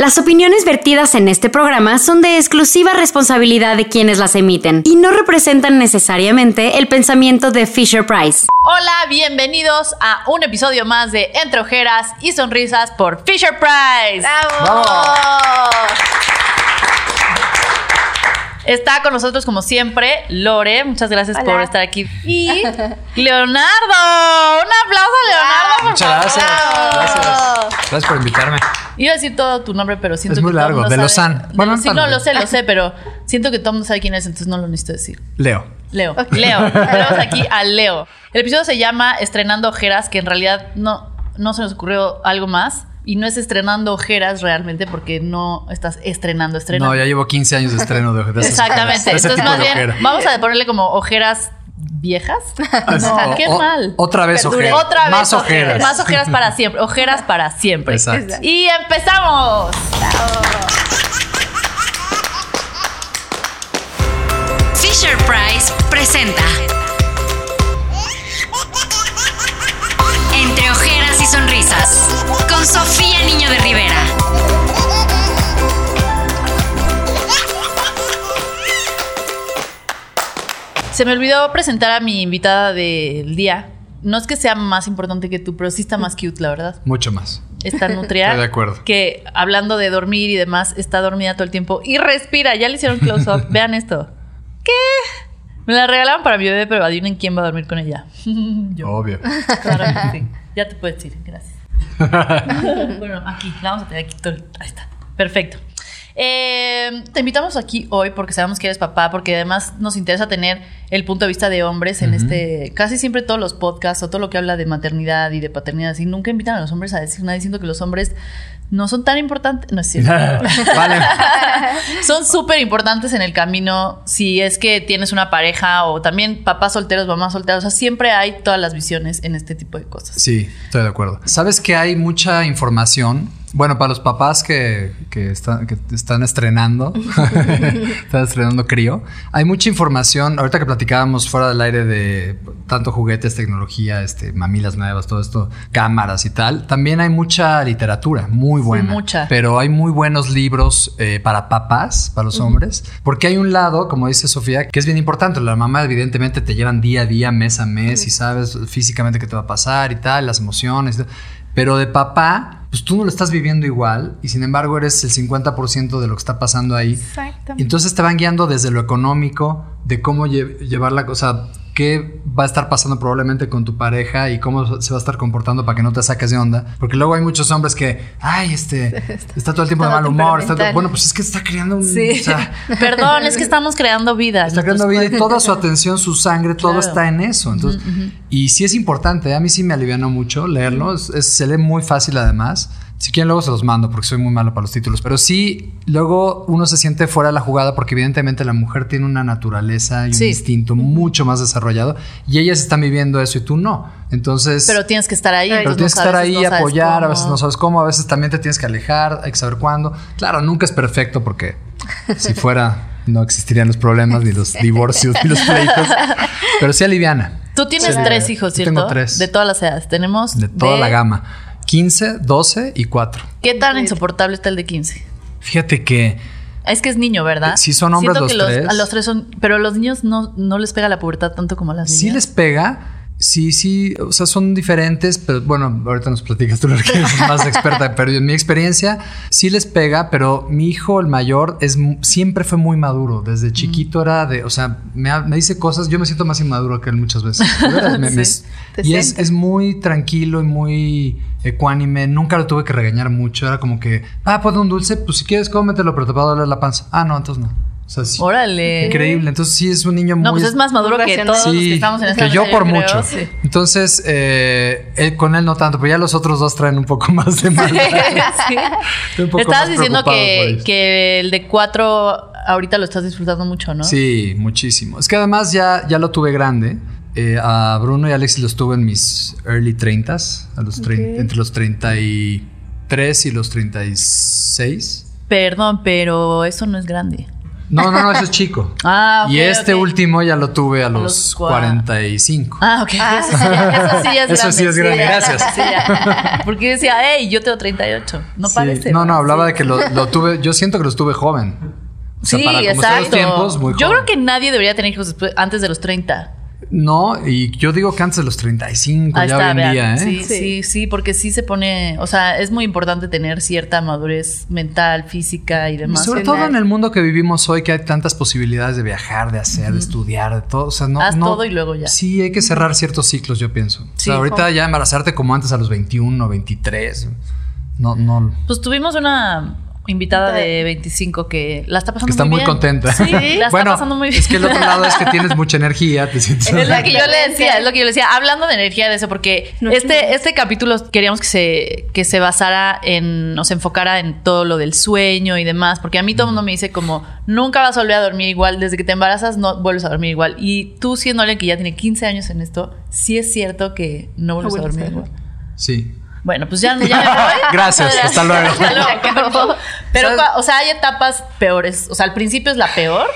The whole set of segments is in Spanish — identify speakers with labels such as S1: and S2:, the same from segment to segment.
S1: Las opiniones vertidas en este programa son de exclusiva responsabilidad de quienes las emiten y no representan necesariamente el pensamiento de Fisher Price.
S2: Hola, bienvenidos a un episodio más de Entre Ojeras y Sonrisas por Fisher Price. Está con nosotros como siempre Lore, muchas gracias por estar aquí. Y Leonardo, un aplauso a Leonardo. por
S3: Muchas
S2: favor.
S3: gracias. Gracias. Gracias por invitarme.
S2: Iba a decir todo tu nombre, pero siento
S3: Es muy
S2: que todo el
S3: largo,
S2: mundo
S3: de Lozán. Bueno,
S2: Lo- sí,
S3: no
S2: lo sé, lo sé, pero siento que todo el mundo sabe quién es, entonces no lo necesito decir.
S3: Leo.
S2: Leo. Leo. Tenemos aquí a Leo. El episodio se llama Estrenando Ojeras, que en realidad no, no se nos ocurrió algo más. Y no es estrenando ojeras realmente porque no estás estrenando, estrenando.
S3: No, ya llevo 15 años de estreno de,
S2: Exactamente.
S3: ojeras, ese
S2: Entonces, más bien,
S3: ojera.
S2: vamos a ponerle como ojeras viejas. No, qué
S3: o-
S2: mal.
S3: Otra vez
S2: Perdure.
S3: ojeras.
S2: Otra vez
S3: Más ojeras.
S2: Más ojeras para siempre. Ojeras para siempre.
S3: Exacto.
S2: Y empezamos.
S1: Fisher Price presenta con Sofía Niño de Rivera.
S2: Se me olvidó presentar a mi invitada del día. No es que sea más importante que tú, pero sí está más cute, la verdad.
S3: Mucho más.
S2: Está nutria.
S3: Estoy de acuerdo.
S2: Que hablando de dormir y demás, está dormida todo el tiempo y respira. Ya le hicieron close-up. Vean esto. ¿Qué? Me la regalaron para mi bebé, pero adivinen quién va a dormir con ella. Yo.
S3: Obvio.
S2: Claro que sí. Ya te puedes ir. Gracias. Bueno, aquí. La vamos a tener aquí Ahí está. Perfecto. Eh, te invitamos aquí hoy porque sabemos que eres papá, porque además nos interesa tener el punto de vista de hombres en este. Casi siempre todos los podcasts o todo lo que habla de maternidad y de paternidad, así nunca invitan a los hombres a decir nada diciendo que los hombres no son tan importantes. No es cierto.
S3: vale.
S2: son súper importantes en el camino si es que tienes una pareja o también papás solteros, mamás solteras. O sea, siempre hay todas las visiones en este tipo de cosas.
S3: Sí, estoy de acuerdo. Sabes que hay mucha información. Bueno, para los papás que, que, están, que están estrenando, están estrenando crío, hay mucha información. Ahorita que platicábamos fuera del aire de tanto juguetes, tecnología, este, mamilas nuevas, todo esto, cámaras y tal, también hay mucha literatura, muy buena.
S2: mucha.
S3: Pero hay muy buenos libros eh, para papás, para los hombres, porque hay un lado, como dice Sofía, que es bien importante. La mamá evidentemente te llevan día a día, mes a mes, y sabes físicamente qué te va a pasar y tal, las emociones. Pero de papá, pues tú no lo estás viviendo igual y sin embargo eres el 50% de lo que está pasando ahí. Y entonces te van guiando desde lo económico, de cómo lle- llevar la cosa, qué va a estar pasando probablemente con tu pareja y cómo se va a estar comportando para que no te saques de onda. Porque luego hay muchos hombres que, ay, este, está todo el tiempo de mal humor. está todo- bueno, pues es que está creando un...
S4: Sí.
S3: o sea,
S2: Perdón, es que estamos creando vida.
S3: Está creando vida y toda su atención, su sangre, todo
S2: Claro.
S3: está en eso. Entonces, Y sí es importante, ¿eh? a mí sí me alivianó mucho leerlo, es- es- se lee muy fácil además. Si quieren luego se los mando porque soy muy malo para los títulos, pero sí luego uno se siente fuera de la jugada porque evidentemente la mujer tiene una naturaleza y un instinto mucho más desarrollado y ellas están viviendo eso y tú no. Entonces,
S2: Pero tienes que estar ahí.
S3: pero
S2: entonces
S3: tienes que estar ahí,
S2: no
S3: apoyar, a veces no sabes cómo, a veces también te tienes que alejar, hay que saber cuándo. Claro, nunca es perfecto porque si fuera no existirían los problemas, ni los divorcios, ni los pleitos, pero sí aliviana.
S2: Tú tienes
S3: Sí.
S2: tres hijos,
S3: Yo
S2: ¿cierto?
S3: tengo tres.
S2: De todas las edades. Tenemos.
S3: De toda la gama. 15, 12 y 4.
S2: ¿Qué tan insoportable está el de 15?
S3: Fíjate que
S2: Es que es niño, ¿verdad?
S3: Sí, son hombres
S2: Siento
S3: los
S2: que los,
S3: tres.
S2: A los tres son. Pero a los niños no, no les pega la pubertad tanto como a las niñas.
S3: sí les pega. Sí, sí, o sea, son diferentes, pero bueno, ahorita nos platicas tú, que eres más experta, pero en mi experiencia sí les pega, pero mi hijo, el mayor, es siempre fue muy maduro. Desde chiquito era de, o sea, me, me dice cosas, yo me siento más inmaduro que él muchas veces. Me- me-
S2: Sí,
S4: te
S3: y es muy tranquilo y muy ecuánime, nunca lo tuve que regañar mucho, era como que, ah, pues un dulce, pues si quieres cómetelo, pero te va a doler la panza. Ah, no, entonces no. O sea, sí.
S2: Órale.
S3: Increíble, entonces sí es un niño muy...
S2: No, pues es más maduro que todos los que estamos en esta
S3: que yo por
S2: creo.
S3: mucho.
S2: Sí.
S3: Entonces, eh, él- con él no tanto, pero ya los otros dos traen un poco más de maldad.
S2: Estabas diciendo que, el de cuatro ahorita lo estás disfrutando mucho, ¿no?
S3: Sí, muchísimo. Es que además ya, ya lo tuve grande. Eh, a Bruno y Alexis los tuve en mis early 30s, a los trein-
S4: Ok.
S3: entre los 33 y los 36.
S2: Perdón, pero eso no es grande.
S3: No, no, no, ese es chico.
S2: Ah, ok,
S3: y este
S2: ok.
S3: último ya lo tuve a los,
S2: los cua-
S3: 45.
S2: Ah, ok. Eso sí, eso sí ya es
S3: Eso
S2: grande.
S3: sí es grande, gracias.
S2: sí. Porque decía, hey, yo tengo 38. No
S3: Sí.
S2: parece.
S3: No, no, hablaba
S2: Sí.
S3: de que lo, lo tuve, yo siento que los tuve joven. O sea,
S2: sí,
S3: para como
S2: exacto.
S3: los tiempos, muy
S2: yo
S3: joven.
S2: creo que nadie debería tener hijos después, antes de los 30.
S3: No, y yo digo que antes de los 35,
S2: Ahí
S3: ya
S2: está,
S3: hoy en
S2: vean.
S3: día, ¿eh?
S2: Sí,
S4: Sí.
S2: sí, sí, porque sí se pone, o sea, es muy importante tener cierta madurez mental, física y demás.
S3: Sobre todo en el mundo que vivimos hoy, que hay tantas posibilidades de viajar, de hacer, de estudiar, de todo. O sea, no,
S2: Haz
S3: no-
S2: todo y luego ya.
S3: Sí, hay que cerrar ciertos ciclos, yo pienso. O
S2: Sí,
S3: sea, ahorita ya embarazarte como antes a los 21, 23. No, no.
S2: Pues tuvimos una invitada de 25 que la está pasando
S3: Que está
S2: muy
S3: muy
S2: bien.
S3: contenta.
S2: Sí, la está
S3: bueno,
S2: pasando muy bien.
S3: es que el otro lado es que tienes mucha energía, te sientes.
S2: Es lo que yo le decía, es lo que yo le decía, hablando de energía de eso, porque
S4: No,
S2: este,
S4: no.
S2: este capítulo queríamos que se, que se basara en, o se enfocara en todo lo del sueño y demás, porque a mí todo el mundo me dice como, nunca vas a volver a dormir igual, desde que te embarazas no vuelves a dormir igual. Y tú siendo alguien que ya tiene 15 años en esto, sí es cierto que no vuelves a
S4: vuelves a
S2: dormir
S4: dormir.
S2: igual.
S3: Sí.
S2: Bueno, pues ya, ya me voy.
S3: Gracias, hasta luego.
S2: Hasta luego. Pero, o sea, hay etapas peores. O sea, al principio es la peor.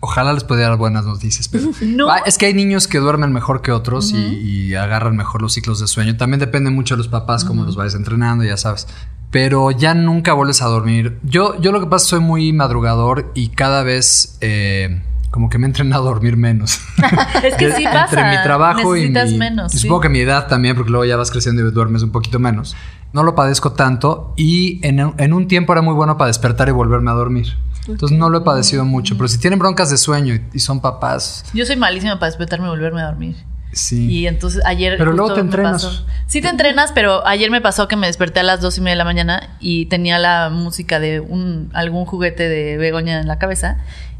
S3: Ojalá les pudiera dar buenas noticias, pero
S2: No.
S3: Ah, es que hay niños que duermen mejor que otros y, y agarran mejor los ciclos de sueño. También depende mucho de los papás, cómo los vayas entrenando, ya sabes. Pero ya nunca vuelves a dormir. Yo, yo lo que pasa es que soy muy madrugador y cada vez eh, como que me he entrenado a dormir menos.
S2: Es que sí pasa.
S3: Entre mi trabajo y
S2: Necesitas
S3: mi,
S2: menos.
S3: y
S2: sí.
S3: Supongo que mi edad también, porque luego ya vas creciendo y duermes un poquito menos. No lo padezco tanto y en, un- en un tiempo era muy bueno para despertar y volverme a dormir. Entonces no lo he padecido mucho. Pero si tienen broncas de sueño y, y son papás,
S2: Yo soy malísima para despertarme y volverme a dormir.
S3: sí.
S2: Y entonces ayer.
S3: Pero luego te entrenas.
S2: pasó. Sí, te entrenas, pero ayer me pasó que me desperté a las dos y media de la mañana y tenía la música de un, algún juguete de Begoña en la cabeza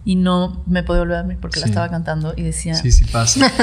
S2: y no me podía volver a dormir porque la estaba cantando y decía.
S3: Sí, sí pasa.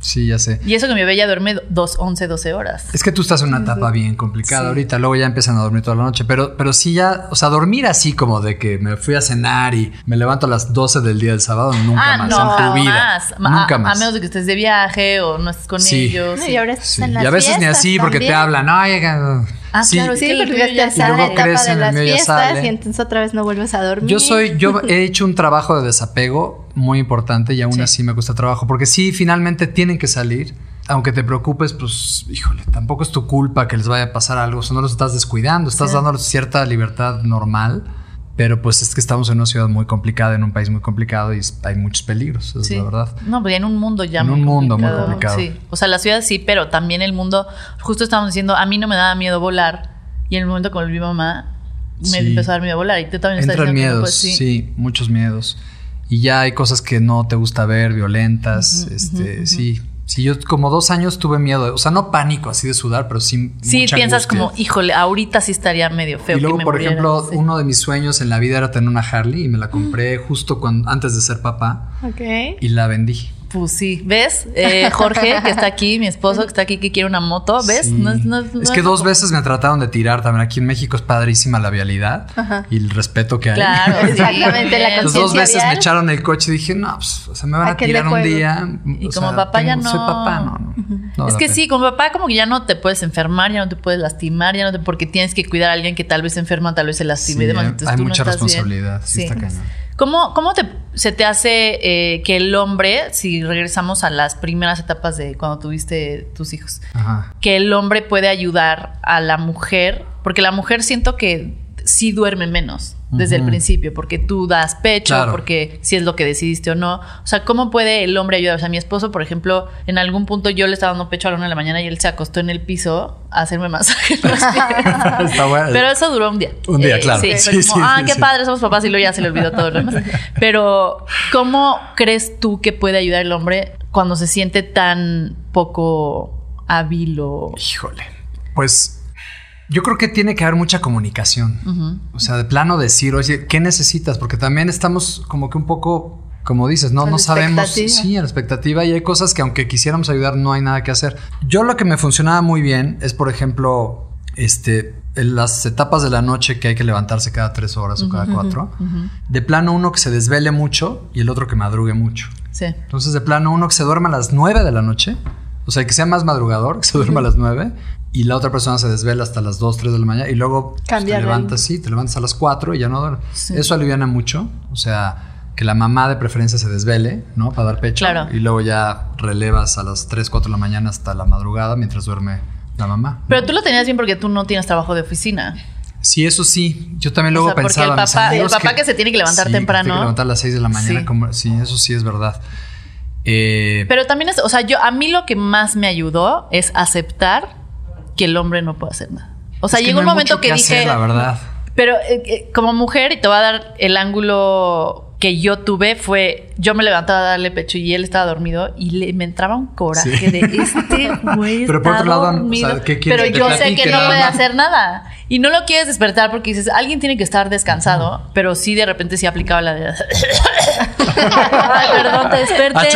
S3: Sí, ya sé.
S2: Y eso que mi bebé ya duerme dos, 11, 12 horas.
S3: Es que tú estás en una etapa bien complicada
S2: Sí.
S3: ahorita, luego ya empiezan a dormir toda la noche, pero, pero sí ya, o sea, dormir así como de que me fui a cenar y me levanto a las 12 del día del sábado, nunca
S2: ah,
S3: más
S2: no,
S3: en tu vida.
S2: Ma-
S3: Nunca
S2: a,
S3: más.
S2: a menos de que estés de viaje o no estés con
S3: Sí.
S2: ellos.
S4: No,
S2: sí.
S4: y ahora estás
S3: Sí.
S4: en
S3: Y a veces ni así porque te hablan, ay, eh,
S2: Ah,
S3: sí.
S2: claro,
S4: Sí,
S2: el
S4: porque ya estás en
S3: luego
S4: la etapa
S3: crecen,
S4: de
S3: el
S4: las
S3: mío ya
S4: fiestas
S3: sale.
S4: y entonces otra vez no vuelves a dormir.
S3: Yo soy, yo he hecho un trabajo de desapego muy importante y aún
S2: Sí.
S3: así me cuesta trabajo, porque sí, finalmente tienen que salir. Aunque te preocupes, pues, híjole, tampoco es tu culpa que les vaya a pasar algo, o sea, no los estás descuidando, estás
S2: Sí.
S3: dándoles cierta libertad normal, pero pues es que estamos en una ciudad muy complicada, en un país muy complicado y hay muchos peligros, esa
S2: Sí.
S3: es la verdad.
S2: No, pero ya en un mundo ya
S3: En
S2: muy
S3: un mundo muy complicado.
S2: Sí. O sea, la ciudad sí, pero también el mundo. Justo estábamos diciendo, a mí no me daba miedo volar. Y en el momento que volví mamá, me
S3: Sí.
S2: empezó a dar miedo volar. Y tú también estás
S3: Entran
S2: que no
S3: miedos,
S2: puedes-
S3: sí. muchos miedos. Y ya hay cosas que no te gusta ver, violentas, este, sí. Sí, yo como dos años tuve miedo, o sea, no pánico así de sudar, pero sí.
S2: Sí,
S3: mucha
S2: piensas
S3: angustia.
S2: como, híjole, ahorita sí estaría medio feo.
S3: Y luego,
S2: que me
S3: por
S2: muriera",
S3: ejemplo,
S2: sí.
S3: uno de mis sueños en la vida era tener una Harley y me la compré justo cuando, antes de ser papá
S4: Ok.
S3: y la vendí.
S2: Pues sí, ¿ves? Eh, Jorge, que está aquí, mi esposo, que está aquí, que quiere una moto, ¿ves?
S3: Sí.
S2: No es, no es- no
S3: es
S2: es
S3: que dos veces me trataron de tirar también. Aquí en México es padrísima la vialidad
S4: Ajá.
S3: y el respeto que hay.
S2: Claro, sí,
S4: Exactamente, la.
S3: Entonces, dos veces me echaron el coche y dije, no, pues, o sea, me van
S4: ¿A
S3: tirar un día.
S2: Y
S3: o
S2: como
S3: sea,
S2: papá ya no.
S3: Soy papá, no, no. no
S2: es que
S3: pena.
S2: sí, como papá como que ya no te puedes enfermar, ya no te puedes lastimar, ya no te porque tienes que cuidar a alguien que tal vez se enferma, tal vez se lastime
S3: Sí,
S2: y demás.
S3: hay-
S2: Entonces
S3: hay
S2: tú no
S3: mucha
S2: estás bien.
S3: responsabilidad, sí está cañón.
S2: ¿Cómo, cómo te, se te hace eh, que el hombre, si regresamos a las primeras etapas de cuando tuviste tus hijos,
S3: Ajá.
S2: que el hombre puede ayudar a la mujer? Porque la mujer siento que sí duerme menos desde el principio, porque tú das pecho,
S3: Claro.
S2: porque si es lo que decidiste o no. O sea, ¿cómo puede el hombre ayudar? O sea, mi esposo, por ejemplo, en algún punto yo le estaba dando pecho a la una de la mañana y él se acostó en el piso a hacerme masaje.
S3: Está bueno.
S2: Pero eso duró un día.
S3: Un día, claro.
S2: Sí,
S3: Sí, sí,
S2: como, ah, qué padre, somos papás y luego ya se le olvidó todo lo demás. Pero, ¿cómo crees tú que puede ayudar el hombre cuando se siente tan poco hábil o...
S3: Híjole. Pues yo creo que tiene que haber mucha comunicación. O sea, de plano decir, oye, ¿qué necesitas? Porque también estamos como que un poco, como dices, no,
S4: A
S3: no sabemos. Sí, a la expectativa. Y hay cosas que aunque quisiéramos ayudar, no hay nada que hacer. Yo lo que me funcionaba muy bien es, por ejemplo, este, en las etapas de la noche que hay que levantarse cada tres horas o cada cuatro. De plano uno que se desvele mucho y el otro que madrugue mucho.
S2: Sí.
S3: Entonces, de plano, uno que se duerma a las 9 de la noche, o sea, que sea más madrugador, que se duerma a las 9, y la otra persona se desvela hasta las 2, 3 de la mañana y luego pues, te levantas, sí, te levantas a las 4 y ya no duermes.
S2: Sí.
S3: Eso aliviana mucho, o sea, que la mamá de preferencia se desvele, ¿no? Para dar pecho
S2: Claro.
S3: y luego ya relevas a las 3, 4 de la mañana hasta la madrugada mientras duerme la mamá.
S2: Pero tú lo tenías bien porque tú no tienes trabajo de oficina.
S3: Sí, eso sí. Yo también
S2: O
S3: luego
S2: sea,
S3: pensaba.
S2: el papá- el papá que se tiene que levantar
S3: Sí, que
S2: temprano.
S3: tiene que levantar a las 6 de la mañana.
S2: Sí.
S3: como- sí, eso sí es verdad. Eh,
S2: Pero también es, o sea, yo a mí lo que más me ayudó es aceptar que el hombre no puede hacer nada. O sea,
S3: es que
S2: llegó
S3: no
S2: un momento
S3: mucho
S2: que,
S3: hacer,
S2: dije,
S3: la verdad.
S2: pero eh, eh, como mujer y te voy a dar el ángulo que yo tuve fue yo me levantaba a darle pecho y él estaba dormido y le, me entraba un coraje
S3: Sí.
S2: de este güey
S3: Pero por otro lado, o sea,
S2: dormido".
S3: ¿qué
S2: pero yo sé que no puede hacer nada y no lo quieres despertar porque dices alguien tiene que estar descansado pero sí de repente sí aplicaba la de Ay, perdón, te desperté.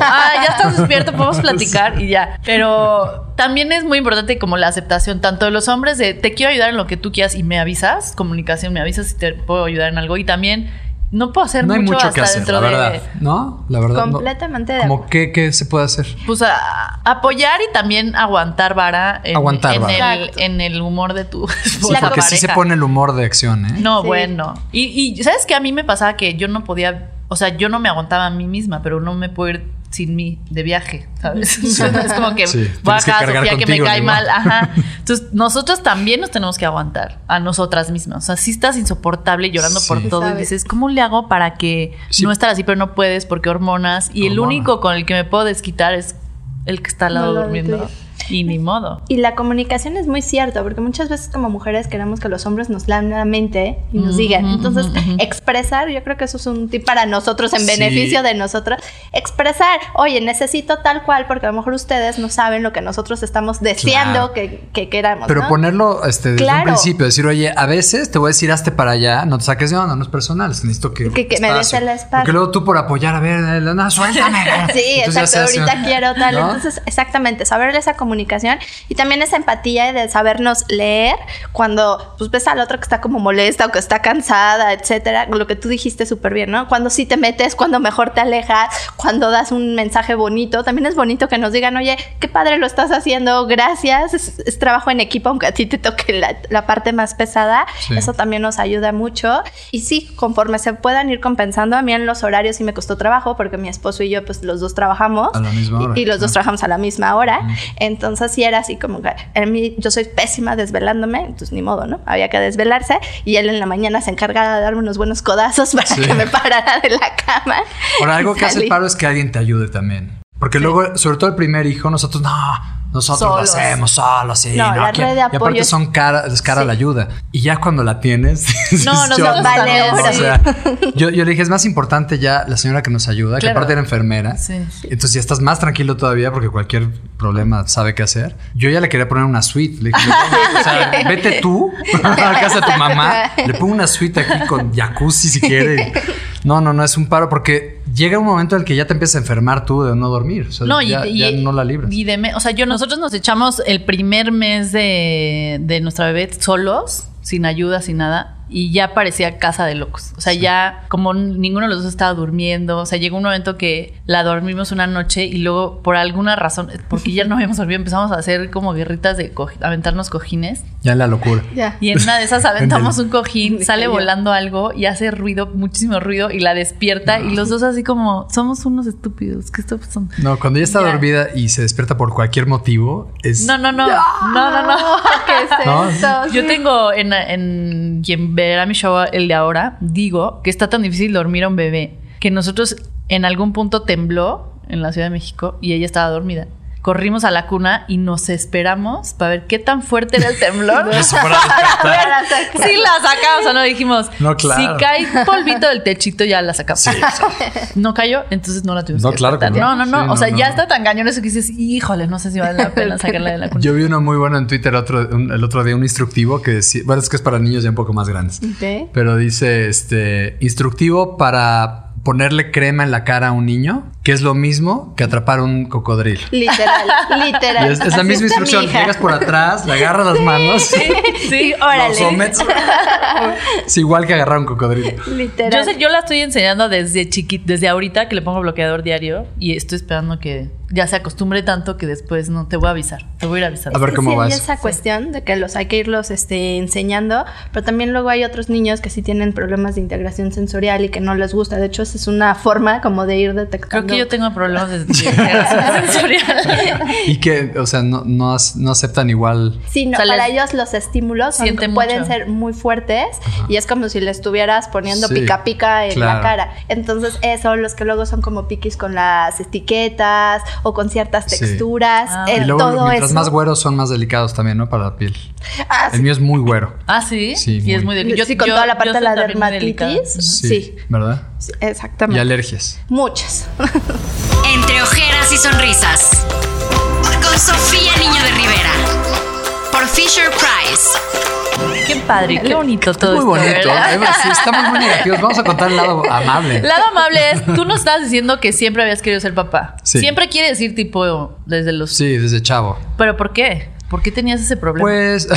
S2: Ah, ya estás despierto, podemos platicar y ya. Pero también es muy importante como la aceptación, tanto de los hombres de te quiero ayudar en lo que tú quieras y me avisas, comunicación, me avisas si te puedo ayudar en algo. Y también no puedo hacer
S3: No hay
S2: mucho,
S3: mucho
S2: hasta
S3: que hacer,
S2: dentro
S3: la
S2: de.
S3: verdad. ¿No? La verdad. no.
S4: Completamente de
S3: Como
S4: acuerdo.
S3: qué, qué se puede hacer.
S2: Pues a- apoyar y también aguantar vara en,
S3: Aguantar
S2: en
S3: vara.
S2: el, en el humor de tu
S3: Sí, porque sí se pone el humor de acción, ¿eh?
S2: No,
S4: Sí.
S2: bueno. Y, y ¿sabes qué? A mí me pasaba que yo no podía, o sea, yo no me aguantaba a mí misma, pero no me puedo ir sin mí de viaje, ¿sabes? es como que
S3: Sí,
S2: voy a Sofía, que me cae mal. Ajá. Entonces, nosotros también nos tenemos que aguantar a nosotras mismas. O sea, si estás insoportable llorando por
S3: Sí.
S2: todo y dices, ¿cómo le hago para que
S3: Sí.
S2: no estar así, pero no puedes porque hormonas? Y el único con el que me puedo desquitar es el que está al lado
S4: Al lado
S2: durmiendo. Y ni modo.
S4: Y la comunicación es muy cierta, porque muchas veces como mujeres queremos que los hombres nos lean la mente y nos digan. Entonces, expresar, yo creo que eso es un tip para nosotros, en
S3: Sí.
S4: beneficio de nosotros. Expresar, oye, necesito tal cual, porque a lo mejor ustedes no saben lo que nosotros estamos deseando
S3: Claro.
S4: que, que queramos.
S3: Pero
S4: ¿no?
S3: ponerlo este, desde un
S4: Claro.
S3: principio, decir, oye, a veces te voy a decir hazte para allá, no te saques de onda, no es personal, necesito que.
S4: Que- que me des el espacio.
S3: Porque luego tú por apoyar, a ver, no, suéltame.
S4: Sí,
S3: Entonces
S4: exacto. Ahorita quiero tal.
S3: ¿no?
S4: Entonces, exactamente, saber esa comunicación y también esa empatía de sabernos leer cuando pues ves al otro que está como molesta o que está cansada, etcétera. Lo que tú dijiste súper bien, ¿no? Cuando sí te metes, cuando mejor te alejas, cuando das un mensaje bonito. También es bonito que nos digan, oye, qué padre lo estás haciendo, gracias. Es, es trabajo en equipo, aunque a ti te toque la, la parte más pesada.
S3: Sí.
S4: Eso también nos ayuda mucho. Y sí, conforme se puedan ir compensando, a mí en los horarios sí me costó trabajo porque mi esposo y yo, pues los dos trabajamos.
S3: A la misma hora,
S4: Y, y los dos
S3: ah.
S4: trabajamos a la misma hora. Entonces sí era así como que a mí, yo soy pésima desvelándome, entonces ni modo, ¿no? Había que desvelarse y él en la mañana se encargaba de darme unos buenos codazos para
S3: Sí.
S4: que me parara de la cama.
S3: Ahora, algo que hace el paro es que alguien te ayude también. Porque luego, sobre todo el primer hijo, nosotros no, nosotros
S2: Solos.
S3: lo hacemos solos, sí.
S4: No, la
S3: que-
S4: red de
S3: Y aparte
S4: apoyo
S3: son cara, es cara
S4: Sí.
S3: la ayuda. Y ya cuando la tienes,
S2: No, nosotros
S3: yo-
S4: Vale,
S3: o
S2: sí.
S3: sea, yo, yo le dije, es más importante ya la señora que nos ayuda, que
S2: Claro.
S3: aparte era enfermera.
S2: Sí.
S3: Entonces ya estás más tranquilo todavía porque cualquier problema sabe qué hacer. Yo ya le quería poner una suite. Le dije, o sea, vete tú a casa de tu mamá, le pongo una suite aquí con jacuzzi si quiere. No, no, no, es un paro porque llega un momento en el que ya te empiezas a enfermar tú de no dormir. O sea,
S2: No, y,
S3: ya,
S2: y-
S3: ya no la libras.
S2: y de me- o sea, yo nosotros nos echamos el primer mes de, de nuestra bebé solos, sin ayuda, sin nada, y ya parecía casa de locos. O sea, ya como ninguno de los dos estaba durmiendo, o sea, llegó un momento que la dormimos una noche y luego por alguna razón, porque ya no habíamos dormido, empezamos a hacer como guerritas de coji- aventarnos cojines.
S3: Ya la locura.
S4: Ya.
S2: Y en una de esas aventamos un cojín, sale volando algo y hace ruido, muchísimo ruido, y la despierta. Y los dos así como, somos unos estúpidos. ¿Qué está pasando?
S3: No, cuando ya está
S2: Ya.
S3: dormida y se despierta por cualquier motivo, es.
S2: No, no, no. No, no, no.
S4: ¿Qué es
S3: No.
S4: esto?
S2: Yo
S4: Sí.
S2: tengo en, en quien verá mi show el de ahora, digo que está tan difícil dormir a un bebé que nosotros en algún punto tembló en la Ciudad de México y ella estaba dormida. Corrimos a la cuna y nos esperamos para ver qué tan fuerte era el temblor.
S3: Despertar.
S4: Para sacar.
S2: Sí, la sacamos, o no dijimos.
S3: No, claro.
S2: Si cae polvito del techito, ya la sacamos. No cayó, entonces no la tuvimos
S3: No,
S2: que
S3: claro que no.
S2: no. No, no,
S3: Sí,
S2: O sea,
S3: no,
S2: ya
S3: no.
S2: está tan cañón eso que dices, híjole, no sé si vale la pena sacarla de la cuna.
S3: Yo vi uno muy bueno en Twitter otro, un- el otro día, un instructivo que decía, bueno, es que es para niños ya un poco más grandes, pero dice, este, instructivo para ponerle crema en la cara a un niño, que es lo mismo que atrapar un cocodrilo.
S4: Literal, literal.
S3: Y es, es la misma instrucción, llegas por atrás, le agarras las manos,
S2: Sí,
S4: órale.
S3: lo sometes. es igual que agarrar un cocodrilo.
S4: Literal.
S2: Yo, sé, yo la estoy enseñando desde chiquita, desde ahorita que le pongo bloqueador diario y estoy esperando que ya se acostumbre tanto que después no te voy a avisar. Te voy a ir avisando.
S3: A ver cómo
S4: sí
S3: va
S4: hay
S3: eso.
S4: esa cuestión de que los hay que irlos este, enseñando, pero también luego hay otros niños que sí tienen problemas de integración sensorial y que no les gusta. De hecho, esa es una forma como de ir detectando.
S2: Creo que yo tengo problemas de integración sensorial.
S3: Y que, o sea, no, no, no aceptan igual.
S4: Sí, no,
S2: O sea,
S4: para ellos los estímulos son- pueden
S2: mucho.
S4: ser muy fuertes y es como si le estuvieras poniendo
S3: Sí,
S4: pica pica en
S3: claro.
S4: la cara. Entonces, eso, los que luego son como piquis con las etiquetas o con ciertas
S3: Sí.
S4: texturas,
S2: Ah.
S4: eh,
S3: y luego,
S4: todo
S3: mientras
S4: eso.
S3: más güeros son más delicados también, ¿no? Para la piel.
S4: Ah,
S3: El mío es muy güero.
S2: Ah, sí.
S3: Sí,
S2: y es
S3: muy.
S2: delicado.
S4: sí, con toda la parte de la dermatitis.
S3: Sí.
S4: Sí.
S3: ¿Verdad?
S4: Sí,
S3: Y
S4: Exactamente.
S3: alergias.
S4: Muchas.
S1: Entre ojeras y sonrisas. Con Sofía Niño de Rivera. Por Fisher Price.
S2: Qué padre, qué bonito todo
S3: muy
S2: esto.
S3: bonito.
S2: ¿verdad?
S3: Eva, sí, estamos muy negativos. Vamos a contar el lado amable.
S2: El lado amable es, tú nos estabas diciendo que siempre habías querido ser papá.
S3: Sí.
S2: Siempre quiere decir tipo desde los...
S3: Sí, desde chavo.
S2: ¿Pero por qué? ¿Por qué tenías ese problema?
S3: Pues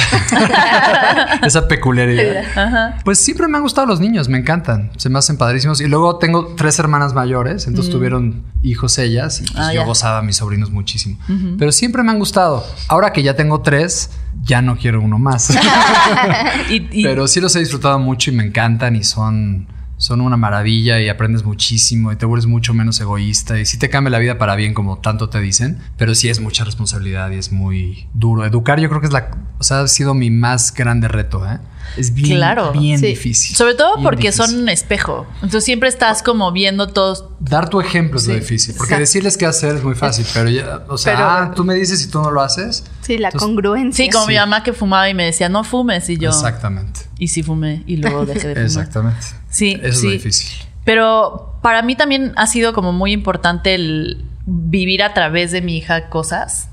S3: esa peculiaridad.
S2: Ajá.
S3: Pues siempre me han gustado los niños, me encantan, se me hacen padrísimos. Y luego tengo tres hermanas mayores, entonces tuvieron hijos ellas y pues,
S2: Ah,
S3: yo
S2: ya.
S3: gozaba a mis sobrinos muchísimo. Pero siempre me han gustado. Ahora que ya tengo tres, ya no quiero uno más.
S2: Y, y-
S3: Pero sí los he disfrutado mucho y me encantan y son, son una maravilla y aprendes muchísimo y te vuelves mucho menos egoísta y sí te cambia la vida para bien como tanto te dicen, pero sí es mucha responsabilidad y es muy duro. Educar yo creo que es la, o sea, ha sido mi más grande reto, ¿eh? Es bien,
S2: Claro,
S3: bien
S4: sí.
S3: difícil.
S2: sobre todo
S3: Bien
S2: porque
S3: difícil.
S2: son un espejo. Entonces siempre estás como viendo todos...
S3: Dar tu ejemplo es lo difícil, porque
S2: exacto.
S3: decirles qué hacer es muy fácil, pero ya, o sea,
S2: Pero-
S3: ah, tú me dices y tú no lo haces.
S4: Sí, la
S3: Entonces-
S4: congruencia.
S2: Sí, como
S3: Sí.
S2: mi mamá que fumaba y me decía, no fumes. Y yo...
S3: Exactamente.
S2: Y sí fumé y luego dejé de fumar.
S3: Exactamente.
S2: Sí,
S3: Eso es lo difícil.
S2: Pero para mí también ha sido como muy importante el vivir a través de mi hija cosas.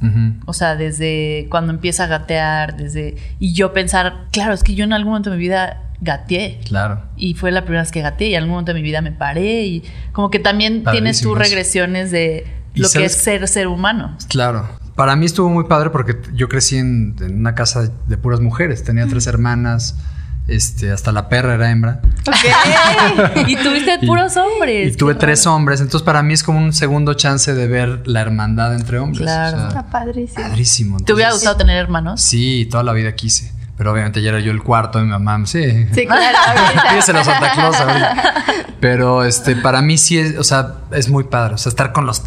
S2: O sea, desde cuando empieza a gatear, desde... Y yo pensar, claro, es que yo en algún momento de mi vida gateé.
S3: Claro.
S2: Y fue la primera vez que gateé y en algún momento de mi vida me paré y como que también tienes tus regresiones de
S3: ¿Y
S2: lo que es ser ser humano.
S3: Claro. Para mí estuvo muy padre porque yo crecí en, en una casa de puras mujeres. Tenía tres hermanas. Este, hasta la perra era hembra.
S2: y tuviste puros hombres.
S3: Y tuve tres
S2: raro.
S3: hombres. Entonces, para mí es como un segundo chance de ver la hermandad entre hombres.
S2: Claro.
S3: O sea,
S4: Está padrísimo.
S3: padrísimo.
S2: ¿Te hubiera gustado tener hermanos?
S3: Sí, toda la vida quise. Pero obviamente ya era yo el cuarto de mi mamá. Sí.
S4: Sí, claro.
S3: Pídeselo Santa Claus ahorita. Pero este, para mí sí es, o sea, es muy padre. O sea, estar con los.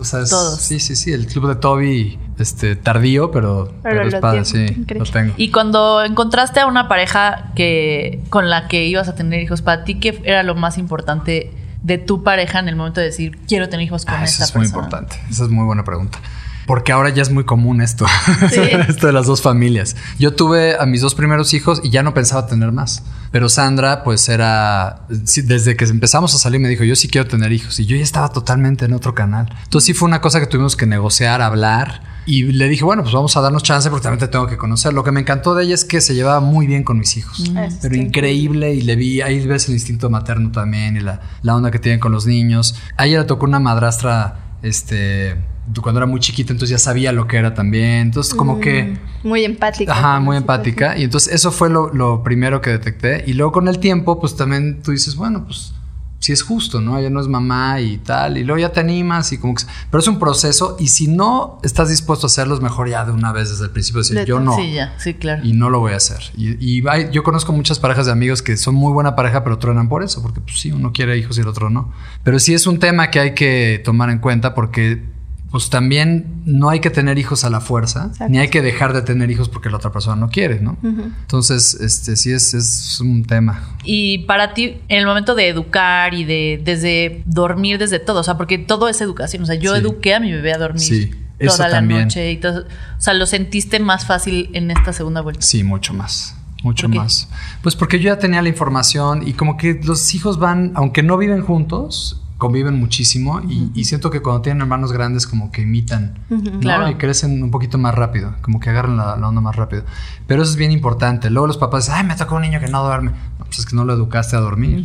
S3: O sea, es-
S2: Todos.
S3: Sí, sí, sí. El club de Toby, este, tardío, pero, pero, es
S4: lo
S3: padre,
S4: tiene,
S3: sí.
S4: increíble.
S3: Lo tengo.
S2: Y cuando encontraste a una pareja que con la que ibas a tener hijos, para ti, ¿qué era lo más importante de tu pareja en el momento de decir quiero tener hijos con
S3: Ah,
S2: esta
S3: eso es muy
S2: persona?
S3: importante. Esa es muy buena pregunta. Porque ahora ya es muy común esto.
S2: Sí.
S3: esto de las dos familias. Yo tuve a mis dos primeros hijos y ya no pensaba tener más. Pero Sandra, pues era. desde que empezamos a salir, me dijo: Yo sí quiero tener hijos. Y yo ya estaba totalmente en otro canal. Entonces, sí fue una cosa que tuvimos que negociar, hablar. Y le dije: Bueno, pues vamos a darnos chance porque también te tengo que conocer. Lo que me encantó de ella es que se llevaba muy bien con mis hijos.
S4: Eso
S3: Pero increíble y le vi, ahí ves el instinto materno también y la, la onda que tienen con los niños. A ella le tocó una madrastra, este, cuando era muy chiquita, entonces ya sabía lo que era también. Entonces como que,
S4: Muy empática.
S3: ajá, muy empática. Y entonces eso fue lo, lo primero que detecté. Y luego con el tiempo, pues también tú dices, bueno, pues si es justo, ¿no? Ella no es mamá y tal. Y luego ya te animas y como que... Pero es un proceso y si no estás dispuesto a hacerlo, es mejor ya de una vez desde el principio decir,
S4: De
S3: yo no.
S2: Sí, ya, sí, claro.
S3: Y no lo voy a hacer. Y, y hay- yo conozco muchas parejas de amigos que son muy buena pareja, pero truenan por eso, porque pues sí, uno quiere hijos y el otro no. Pero sí es un tema que hay que tomar en cuenta porque pues también no hay que tener hijos a la fuerza,
S4: Exacto.
S3: ni hay que dejar de tener hijos porque la otra persona no quiere, ¿no? Entonces, este sí es, es un tema.
S2: Y para ti, en el momento de educar y de desde dormir, desde todo, o sea, porque todo es educación. O sea, yo
S3: Sí.
S2: eduqué a mi bebé a dormir
S3: Sí, eso
S2: toda la
S3: también.
S2: noche y todo. O sea, lo sentiste más fácil en esta segunda vuelta.
S3: Sí, mucho más. Mucho más. Pues porque yo ya tenía la información y como que los hijos van, aunque no viven juntos, conviven muchísimo y, y siento que cuando tienen hermanos grandes como que imitan, ¿no?
S2: Claro.
S3: Y crecen un poquito más rápido, como que agarran la, la onda más rápido. Pero eso es bien importante. Luego los papás dicen, ay, me tocó un niño que no duerme. Pues es que no lo educaste a dormir.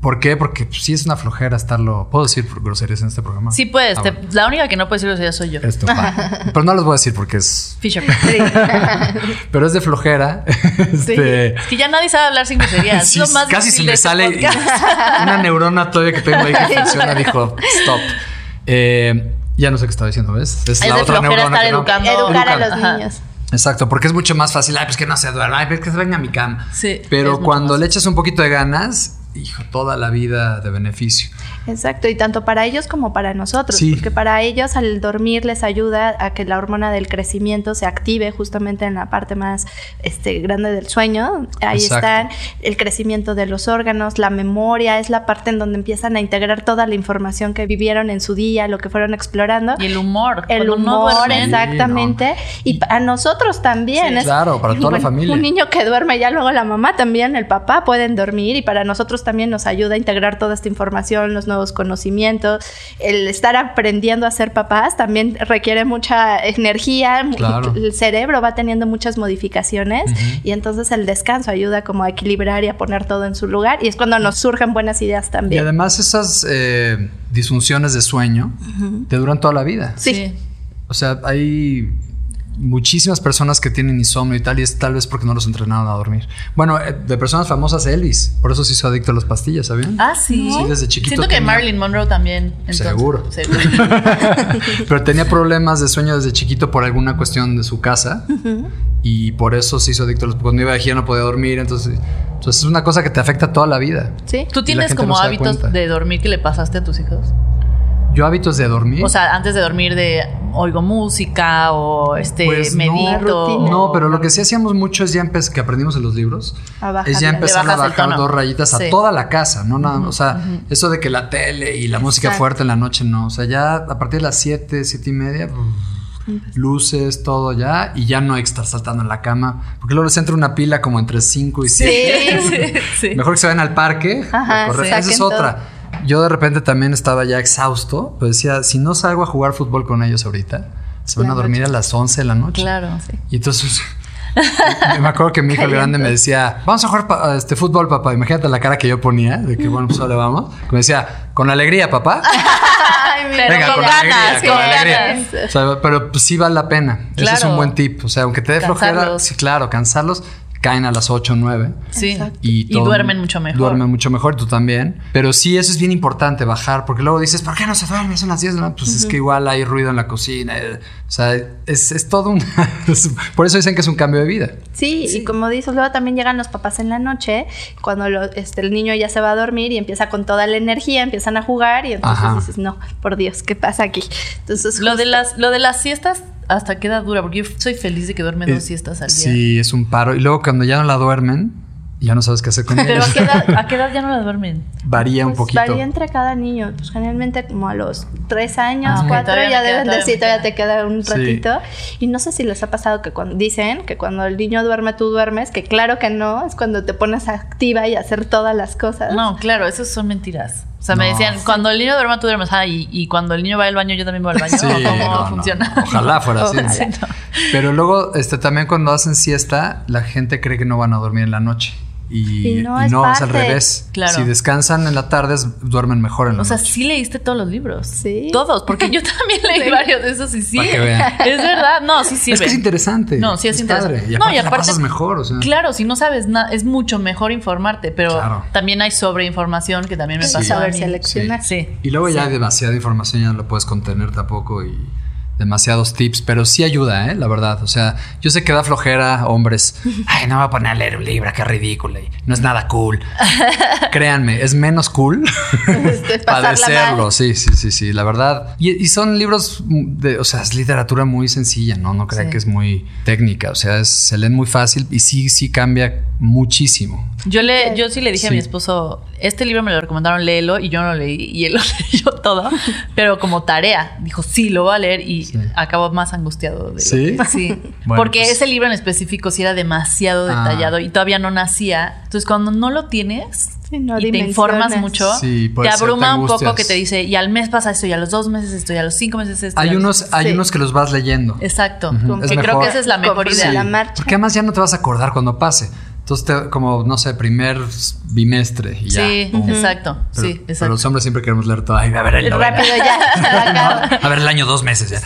S3: ¿Por qué? Porque pues, sí es una flojera estarlo... ¿Puedo decir groserías en este programa?
S2: Sí puedes.
S3: Ah,
S2: te-
S3: bueno.
S2: la única que no puedes decirlo ya soy yo.
S3: Esto. Pero no les voy a decir porque es...
S2: Fisher.
S3: Pero es de flojera. este,
S2: Es que ya nadie sabe hablar sin groserías.
S3: Sí,
S2: es lo más
S3: casi se me
S2: este
S3: sale una neurona todavía que tengo ahí que funciona, dijo, stop. Eh, Ya no sé qué estaba diciendo, ¿ves?
S2: Es, la de otra flojera estar
S3: no.
S2: educando.
S4: Educar a los niños.
S3: Exacto, porque es mucho más fácil, ay, pues que no se duerma, ay, pues que se venga a mi cama.
S2: Sí,
S3: Pero cuando le echas un poquito de ganas, hijo, toda la vida de beneficio.
S4: Exacto, y tanto para ellos como para nosotros,
S3: Sí.
S4: porque para ellos al dormir les ayuda a que la hormona del crecimiento se active justamente en la parte más este, grande del sueño. Ahí
S3: Exacto.
S4: están el crecimiento de los órganos, la memoria, es la parte en donde empiezan a integrar toda la información que vivieron en su día, lo que fueron explorando.
S2: Y el humor.
S4: El
S2: no
S4: humor, exactamente. Y a nosotros también.
S3: Sí,
S4: es-
S3: claro, para toda la familia.
S4: Un niño que duerme, ya luego la mamá también, el papá pueden dormir y para nosotros también nos ayuda a integrar toda esta información, los nuevos conocimientos. El estar aprendiendo a ser papás también requiere mucha energía.
S3: Claro.
S4: El cerebro va teniendo muchas modificaciones y entonces el descanso ayuda como a equilibrar y a poner todo en su lugar y es cuando nos surgen buenas ideas
S3: Y
S4: también.
S3: además esas eh, disfunciones de sueño te duran toda la vida.
S4: Sí.
S3: O sea, hay muchísimas personas que tienen insomnio y tal, y es tal vez porque no los entrenaron a dormir. Bueno, eh, de personas famosas, Elvis, por eso se hizo adicto a las pastillas, ¿sabían?
S2: Ah, sí.
S3: Sí, desde chiquito
S2: Siento que
S3: tenía-
S2: Marilyn Monroe también. entonces.
S3: Seguro.
S2: Seguro.
S3: Pero tenía problemas de sueño desde chiquito por alguna cuestión de su casa y por eso se hizo adicto a los... Cuando iba de gira no podía dormir, entonces, entonces es una cosa que te afecta toda la vida.
S4: Sí.
S2: ¿Tú tienes como
S3: no
S2: hábitos de dormir que le pasaste a tus hijos?
S3: Yo hábitos de dormir.
S2: O sea, antes de dormir de oigo música o este
S3: Pues no.
S2: medito.
S3: No, pero lo que sí hacíamos mucho es ya empezar, que aprendimos en los libros,
S4: A bajarle.
S3: es ya empezar a bajar dos rayitas a toda la casa, no nada, o sea, eso de que la tele y la música
S4: Exacto.
S3: fuerte en la noche, no, o sea, ya a partir de las 7, siete y media, luces, todo ya, y ya no hay que estar saltando en la cama, porque luego les entra una pila como entre 5 y 7.
S2: Sí, sí.
S3: Mejor que se vayan al parque.
S4: Ajá.
S3: Esa es otra. Yo de repente también estaba ya exhausto, pero decía, si no salgo a jugar fútbol con ellos ahorita, se van
S4: La
S3: a dormir
S4: noche.
S3: a las 11 de la noche.
S2: Claro.
S3: Y entonces me acuerdo que mi hijo el grande me decía, vamos a jugar pa- este fútbol, papá. Imagínate la cara que yo ponía, de que bueno, pues ahora vamos. Que me decía, con alegría, papá.
S4: Ay, mira,
S2: Pero
S3: Venga,
S2: con ganas,
S3: alegría,
S2: con
S3: con alegría.
S2: ganas.
S3: O sea, pero pues, sí vale la pena. Ese es un buen tip. O sea, aunque te dé flojera, sí, claro, cansarlos. Caen a las 8 o 9.
S2: Sí.
S3: Y,
S2: Y duermen mucho mejor.
S3: Duermen mucho mejor, tú también. Pero sí, eso es bien importante, bajar, porque luego dices, ¿por qué no se duerme? Son las 10 de la noche. Pues es que igual hay ruido en la cocina. eh, O sea, es, es todo un... por eso dicen que es un cambio de vida.
S4: Sí, y como dices, luego también llegan los papás en la noche, cuando lo- este, el niño ya se va a dormir y empieza con toda la energía, empiezan a jugar y entonces
S3: Ajá.
S4: dices, no, por Dios, ¿qué pasa aquí? Entonces,
S2: Lo de
S4: justo-
S2: las, lo de las siestas, ¿hasta qué edad dura? Porque yo soy feliz de que duermen dos
S3: Eh,
S2: siestas al día.
S3: Sí, es un paro. Y luego cuando ya no la duermen, ya no sabes qué hacer con
S2: Pero ¿a
S3: ellos.
S2: qué, edad, ¿a qué edad ya no la duermen?
S3: Varía un
S4: pues,
S3: poquito.
S4: varía entre cada niño, pues generalmente como a los tres años,
S2: Ah,
S4: cuatro, ya deben decir, todavía te queda un
S3: Sí.
S4: ratito. Y no sé si les ha pasado que cuando dicen que cuando el niño duerme, tú duermes, que claro que no, es cuando te pones activa y hacer todas las cosas.
S2: No, claro, esas son mentiras. O sea, me decían, cuando el niño duerme, tú duermes. Ah, y, y cuando el niño va al baño, yo también voy al baño.
S3: Sí,
S2: ¿O ¿Cómo
S3: no, no.
S2: funciona?
S3: Ojalá fuera así.
S4: Ojalá.
S3: Pero luego, este, también cuando hacen siesta, la gente cree que no van a dormir en la noche. Y,
S4: Y no,
S3: y
S4: es
S3: no, es, al revés.
S2: Claro.
S3: Si descansan en la tarde, es- duermen mejor en la
S2: O sea,
S3: noche.
S2: sí leíste todos los libros.
S4: Sí.
S2: Todos, porque yo también leí varios de esos y sí.
S3: Para que vean.
S2: Es verdad. No, sí sirve.
S3: Es que es interesante.
S2: No, sí es, interesante.
S3: padre. Y
S2: no,
S3: aparte,
S2: y
S3: la
S2: aparte
S3: pasas mejor. O sea.
S2: Claro, si no sabes nada, es mucho mejor informarte, pero
S3: Claro.
S2: también hay sobreinformación que también me
S4: Sí.
S2: pasó a
S4: Saber seleccionar.
S2: Sí.
S3: Y luego ya hay demasiada información, ya no lo puedes contener tampoco y demasiados tips, pero sí ayuda, ¿eh? La verdad. O sea, yo sé que da flojera, hombres. Ay, no me voy a poner a leer un libro, qué ridículo. y no es nada cool. Créanme, es menos cool
S4: Este,
S3: padecerlo.
S4: mal.
S3: Sí, sí, sí, sí, la verdad. Y, y son libros de, o sea, es literatura muy sencilla, ¿no? No crean
S2: Sí.
S3: que es muy técnica. O sea, es- se leen muy fácil y sí, sí cambia muchísimo.
S2: Yo le, yo sí le dije a mi esposo, este libro me lo recomendaron, léelo, y yo no lo leí, y él lo leyó todo, pero como tarea. Dijo, sí, lo voy a leer, y
S3: Sí.
S2: acabó más angustiado. de
S3: ¿Sí?
S2: que- sí.
S3: Bueno,
S2: Porque
S3: pues-
S2: ese libro en específico sí era demasiado
S3: Ah.
S2: detallado y todavía no nacía. Entonces, cuando no lo tienes
S4: Sí, no
S2: y te informas mucho,
S3: Sí,
S2: te
S3: puede ser, te
S2: abruma un poco que te dice, y al mes pasa esto, y a los dos meses esto, y a los cinco meses esto.
S3: Hay unos, hay
S4: Sí.
S3: unos que los vas leyendo.
S2: Exacto.
S3: Ujú.
S2: Que
S3: Es
S2: creo
S3: mejor.
S2: que esa es la mejor idea.
S4: la marcha.
S3: Porque además ya no te vas a acordar cuando pase. Entonces, te- como, no sé, primer bimestre y ya.
S2: Sí, exacto.
S3: Pero,
S2: sí,
S3: pero
S2: exacto.
S3: los hombres siempre queremos leer todo. Ay, a ver el.
S4: Rápido ya.
S3: A ver el año dos meses ya.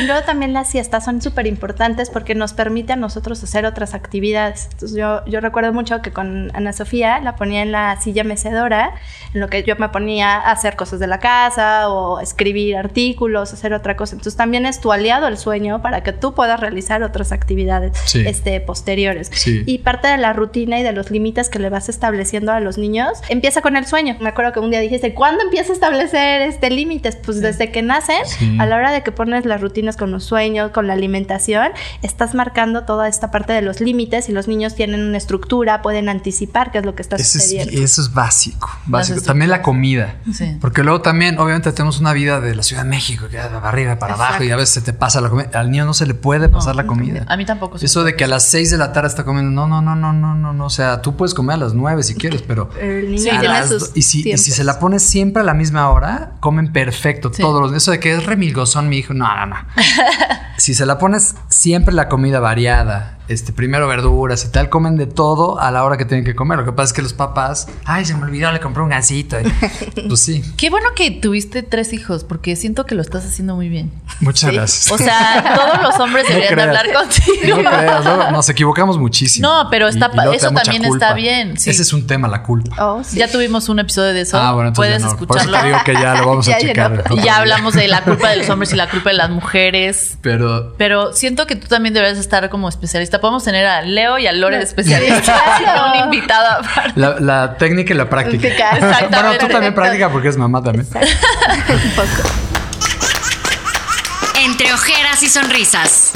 S4: Y luego también las siestas son súper importantes porque nos permite a nosotros hacer otras actividades. Entonces yo, yo recuerdo mucho que con Ana Sofía la ponía en la silla mecedora, en lo que yo me ponía a hacer cosas de la casa o escribir artículos, hacer otra cosa. Entonces también es tu aliado el sueño para que tú puedas realizar otras actividades
S3: Sí.
S4: este, posteriores.
S3: Sí.
S4: Y parte de la rutina y de los límites que le vas estableciendo a los niños empieza con el sueño. Me acuerdo que un día dijiste, ¿cuándo empieza a establecer este límites? Pues desde que nacen,
S3: Sí.
S4: a la hora de que pones las rutinas con los sueños, con la alimentación, estás marcando toda esta parte de los límites y los niños tienen una estructura, pueden anticipar qué es lo que está
S3: Ese es- eso es básico. básico. También la comida.
S2: Sí.
S3: Porque luego también, obviamente, tenemos una vida de la Ciudad de México, que va de arriba para abajo y a veces se te pasa la comida. Al niño no se le puede pasar la comida.
S2: A mí tampoco. se
S3: Eso de que a las 6 de la tarde está comiendo, no, no, no, no, no, no, no. O sea, tú puedes comer a las 9 si quieres, pero.
S4: El niño
S2: Sí,
S3: a
S4: tiene
S3: las
S4: sus
S3: do- y, si, y si se la pones siempre a la misma hora, comen perfecto
S2: Sí.
S3: todos los Eso de que es remilgozón, mi hijo, no, no, no. si se la pones siempre la comida variada, este, primero verduras y tal, comen de todo a la hora que tienen que comer. Lo que pasa es que los papás, ay, se me olvidó, le compré un gansito. Y, pues sí,
S2: Qué bueno que tuviste tres hijos, porque siento que lo estás haciendo muy bien.
S3: muchas
S4: Sí.
S3: gracias.
S2: O sea, todos los hombres
S3: No
S2: deberían de
S3: creas.
S2: hablar contigo.
S3: No creas, luego nos equivocamos muchísimo.
S2: No, pero está
S3: Y- y
S2: eso también
S3: culpa.
S2: está bien, sí.
S3: Ese es un tema, la culpa.
S4: Oh, sí.
S2: Ya tuvimos un episodio de eso.
S3: Ah, bueno, entonces
S2: Puedes
S3: ya no. Por eso
S2: escucharlo.
S3: te digo que ya lo vamos a
S4: Ya
S3: checar.
S4: llenó.
S3: otro
S2: Y
S3: día.
S2: ya hablamos de la culpa de los hombres y la culpa de las mujeres.
S3: Pero
S2: Pero siento que tú también deberías estar como especialista. Podemos tener a Leo y a Lore de
S4: Sí,
S2: especialistas.
S4: claro.
S2: un invitado aparte.
S3: la, la técnica y la práctica.
S4: Práctica.
S3: Bueno,
S2: Exactamente.
S3: tú también práctica porque es mamá también.
S4: Un poco.
S1: Entre ojeras y sonrisas.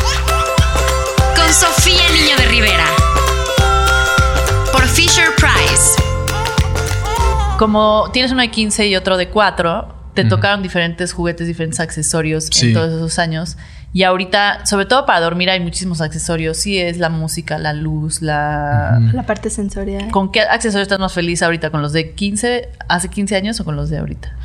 S1: Con Sofía Niño de Rivera. Por Fisher Price.
S2: Como tienes uno de 15 y otro de 4, te tocaron diferentes juguetes, diferentes accesorios
S3: Sí.
S2: en todos esos años. Y ahorita, sobre todo para dormir, hay muchísimos accesorios. Sí, es la música, la luz, la.
S4: La parte sensorial.
S2: ¿Con qué accesorios estás más feliz ahorita? ¿Con los de 15, hace 15 años o con los de ahorita?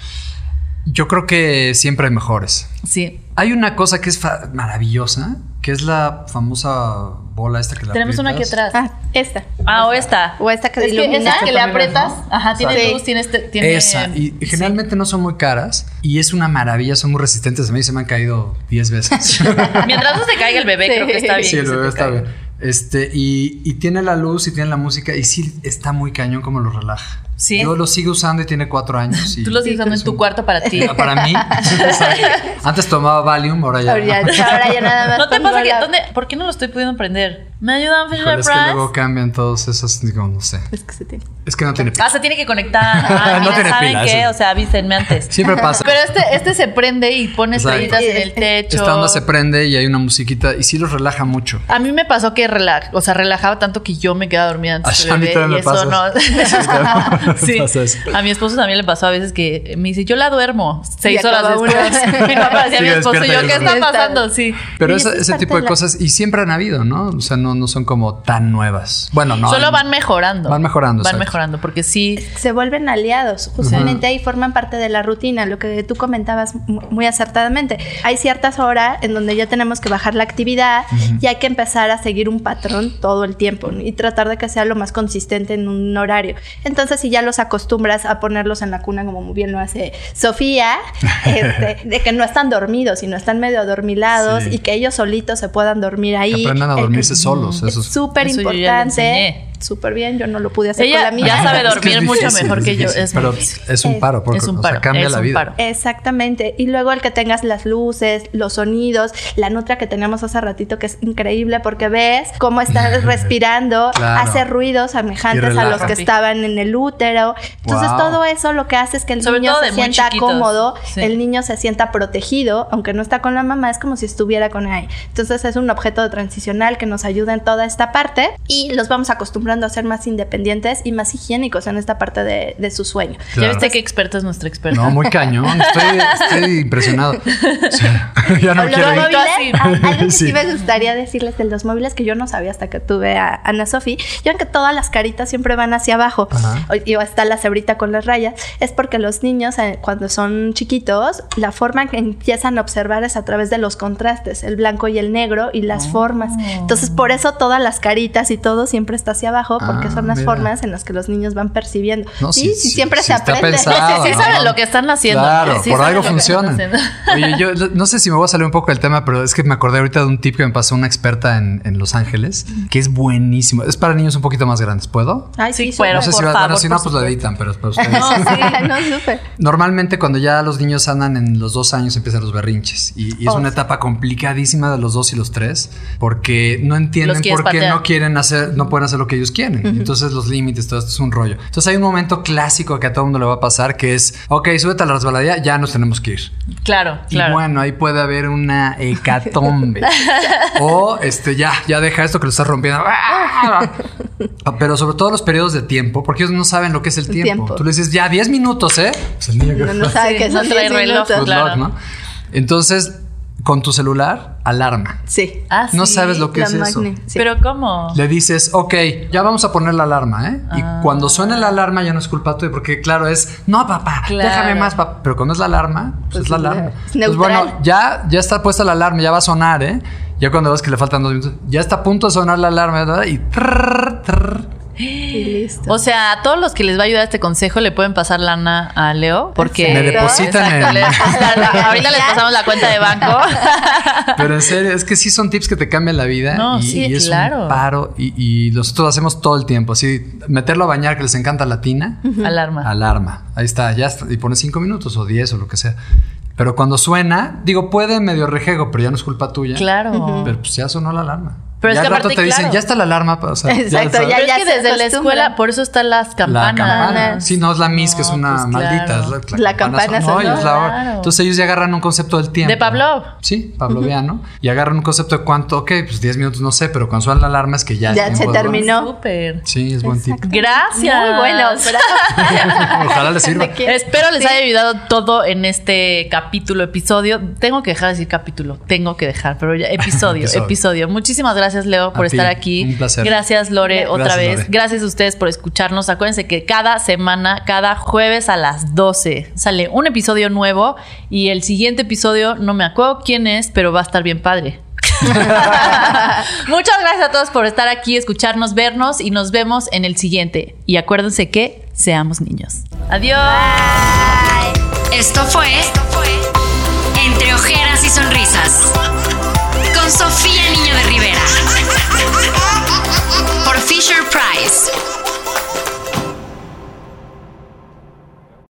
S3: Yo creo que siempre hay mejores.
S2: Sí.
S3: Hay una cosa que es maravillosa, que es la famosa bola esta que la
S2: Tenemos una aquí atrás.
S4: Ah, esta.
S2: Ah, o esta.
S4: O esta que
S2: Es que esa que le aprietas. Ajá, tiene
S4: Sí.
S2: luz, tiene este. Tiene,
S3: Esa, y
S2: sí.
S3: generalmente no son muy caras y es una maravilla, son muy resistentes. A mí se me han caído 10 veces.
S2: Mientras no se caiga el bebé,
S4: Sí.
S2: creo que está bien.
S3: Sí, el bebé está bien. Este, y, y tiene la luz y tiene la música y sí está muy cañón como lo relaja.
S2: Sí.
S3: Yo lo sigo usando y tiene cuatro años. Y
S2: Tú lo sigues usando en
S3: es
S2: tu
S3: un-
S2: cuarto para ti.
S3: Ah, Para mí. Antes tomaba Valium, ahora ya.
S4: Ahora ya, ahora ya nada más.
S2: ¿No te pasa que dónde, por qué no lo estoy pudiendo prender? ¿Me ayudan
S3: Híjole,
S2: Fisher
S3: es que
S2: Price?
S3: luego cambian todos esos, digo, no sé.
S4: Es que se tiene.
S3: Es que no tiene
S2: Ah, se tiene que conectar. Ah,
S3: No tiene
S2: ¿saben
S3: pila,
S2: qué?
S3: eso.
S2: O sea, avísenme antes.
S3: Siempre pasa.
S2: Pero este, este se prende y pone estrellitas en el techo.
S3: Esta onda se prende y hay una musiquita y sí los relaja mucho.
S2: A mí me pasó que relaja, o sea, relajaba tanto que yo me quedaba dormida antes
S3: Ah, a mí
S2: bebé y
S3: me
S2: eso no. sí.
S3: Me pasa eso.
S2: A mi esposo también le pasó a veces que me dice, yo la duermo seis
S4: Y
S2: horas después.
S4: una.
S2: y no aparecía mi esposo y yo, ¿qué está pasando? Sí.
S3: Pero ese tipo de
S4: de la-
S3: cosas, y siempre han habido, ¿no? O sea, no, no son como tan nuevas. Bueno, no.
S2: Solo
S3: hay-
S2: van mejorando.
S3: Van mejorando,
S2: Van mejorando, porque sí.
S4: se vuelven aliados justamente ahí forman parte de la rutina lo que tú comentabas mu- muy acertadamente hay ciertas horas en donde ya tenemos que bajar la actividad y hay que empezar a seguir un patrón todo el tiempo ¿no? y tratar de que sea lo más consistente en un horario entonces si ya los acostumbras a ponerlos en la cuna como muy bien lo hace Sofía este, de que no están dormidos sino están medio adormilados
S3: Sí.
S4: y que ellos solitos se puedan dormir ahí
S3: Que aprendan a dormirse solos.
S4: Es
S3: Eso es-
S4: súper importante. Súper bien yo no lo pude hacer con
S2: Ella
S4: la mía
S2: ya sabe
S3: Es que
S2: dormir
S3: es
S2: mucho
S3: difícil,
S2: mejor que yo. Es
S3: pero es un paro, porque
S2: Es un
S3: o sea,
S2: paro,
S3: cambia
S2: es
S3: la
S2: un
S3: vida.
S2: paro.
S4: Exactamente. Y luego el que tengas las luces, los sonidos, la nutra que teníamos hace ratito que es increíble porque ves cómo está respirando,
S3: Claro.
S4: hace ruidos semejantes a los que estaban en el útero. Entonces
S3: Wow.
S4: todo eso lo que hace es que el
S2: Sobre
S4: niño se sienta cómodo,
S2: Sí.
S4: el niño se sienta protegido, aunque no está con la mamá, es como si estuviera con ahí. Entonces es un objeto transicional que nos ayuda en toda esta parte y los vamos acostumbrando a ser más independientes y más higiénicos en esta parte de, de su sueño.
S2: ¿Ya
S3: Claro.
S2: viste qué experta es nuestra experta?
S3: No, muy cañón. Estoy, estoy impresionado. O sea, ya no
S4: Los
S3: quiero ir.
S4: móviles,
S2: así.
S4: a- algo que sí.
S3: Sí.
S4: me gustaría decirles de los móviles que yo no sabía hasta que tuve a Ana Sofi. Ya que todas las caritas siempre van hacia abajo
S3: Ajá.
S4: o, y está la cebrita con las rayas, es porque los niños eh, cuando son chiquitos, la forma que empiezan a observar es a través de los contrastes, el blanco y el negro y las formas. Entonces por eso todas las caritas y todo siempre está hacia trabajo porque
S3: Ah,
S4: son las
S3: mira.
S4: formas en las que los niños van percibiendo.
S3: No,
S4: sí,
S3: sí,
S4: sí,
S3: sí,
S4: siempre
S3: sí
S4: se
S3: está
S4: aprende.
S3: pensado,
S2: Sí
S3: ¿no?
S2: saben lo que están haciendo.
S3: Claro,
S2: Sí
S3: por algo
S2: haciendo.
S3: Oye, yo no sé si me voy a salir un poco del tema, pero es que me acordé ahorita de un tip que me pasó una experta en, en Los Ángeles, que es buenísimo. Es para niños un poquito más grandes, ¿puedo?
S4: Ay,
S2: Sí,
S4: sí,
S2: pero-
S3: No sé si
S2: por
S3: va, bueno,
S2: favor,
S3: si no, pues lo editan, pero es para ustedes.
S2: No, sí.
S4: no, súper.
S3: Normalmente cuando ya los niños andan en los dos años empiezan los berrinches y, y es
S4: Oh,
S3: una
S4: sí.
S3: etapa complicadísima de los dos y los tres porque no entienden por qué
S2: patear.
S3: no quieren hacer, no pueden hacer lo que ellos quieren. Entonces los límites, todo esto es un rollo. Entonces hay un momento clásico que a todo el mundo le va a pasar que es, ok, súbete a la resbaladilla, ya nos tenemos que ir.
S2: Claro, claro.
S3: Y bueno, ahí puede haber una hecatombe. o este, ya, ya deja esto que lo estás rompiendo. Ah, Pero sobre todo los periodos de tiempo, porque ellos no saben lo que es el tiempo.
S4: Tiempo.
S3: Tú le dices, ya 10 minutos, ¿eh? Pues el niño que-
S4: No, no sabe que son
S2: trae
S4: 10
S2: reloj,
S4: minutos.
S2: Claro.
S3: luck, ¿no? Entonces, con tu celular, alarma.
S4: Sí.
S2: Ah,
S3: No
S2: sí.
S3: sabes lo que es eso.
S4: sí.
S2: Pero ¿cómo?
S3: Le dices, ok, ya vamos a poner la alarma, ¿eh?
S2: Ah.
S3: Y cuando suene la alarma ya no es culpa tuya, porque claro, es, no, papá,
S2: Claro.
S3: déjame más, papá. Pero cuando es la alarma, pues,
S4: Pues
S3: es la alarma.
S4: es neutral.
S3: bueno, ya, ya está puesta la alarma, ya va a sonar, ¿eh? Ya cuando ves que le faltan dos minutos, ya está a punto de sonar la alarma ¿verdad? y trrr, trrr.
S4: Y listo.
S2: O sea, a todos los que les va a ayudar este consejo le pueden pasar lana a Leo porque
S3: Me depositan en-
S2: le ahorita les pasamos la cuenta de banco.
S3: Pero en serio, es que sí son tips que te cambian la vida.
S2: No,
S3: y,
S2: sí,
S3: y es
S2: claro.
S3: un paro. Y, y nosotros lo hacemos todo el tiempo. Así, meterlo a bañar, que les encanta la tina.
S2: Alarma.
S3: Alarma. Ahí está, ya está. Y pones cinco minutos o diez o lo que sea. Pero cuando suena, digo, puede medio rejego, pero ya no es culpa tuya.
S2: Claro.
S3: Pero pues ya sonó la alarma.
S2: Pero es
S3: ya
S2: que
S3: al rato
S2: aparte,
S3: te dicen,
S2: claro.
S3: ya está la alarma. o sea,
S4: Exacto, ya-
S2: Pero es que desde la escuela, por eso están las
S3: La
S2: campanas.
S3: campana. Sí, no es la Miss, que es una
S2: pues,
S3: maldita.
S2: claro.
S3: es
S4: La campana
S3: sonó y
S4: sonó,
S3: es la hora.
S2: claro.
S3: Entonces ellos ya agarran un concepto del tiempo.
S2: De Pavlov.
S3: Sí, pavloviano. Y agarran un concepto de cuánto, ok, pues 10 minutos, no sé, pero cuando suena la alarma es que ya. es
S4: Ya
S3: tiempo
S4: se terminó.
S2: Súper.
S3: Sí, es buen tip.
S2: Gracias.
S4: Muy bueno, bravo.
S3: Ojalá les sirva.
S2: Espero les
S4: Sí.
S2: haya ayudado todo en este capítulo, episodio. Tengo que dejar de decir capítulo, tengo que dejar, pero ya, episodio,
S3: Episodio.
S2: episodio. Muchísimas gracias, Leo, por
S3: A ti,
S2: estar aquí.
S3: un placer.
S2: Gracias, Lore, otra
S3: Gracias,
S2: vez.
S3: Lore.
S2: Gracias a ustedes por escucharnos. Acuérdense que cada semana, cada jueves a las 12, sale un episodio nuevo y el siguiente episodio, no me acuerdo quién es, pero va a estar bien padre. Muchas gracias a todos por estar aquí, escucharnos, vernos y nos vemos en el siguiente. Y acuérdense que seamos niños. Adiós.
S1: Esto fue Entre ojeras y sonrisas Sofía Niño de Rivera por Fisher Price.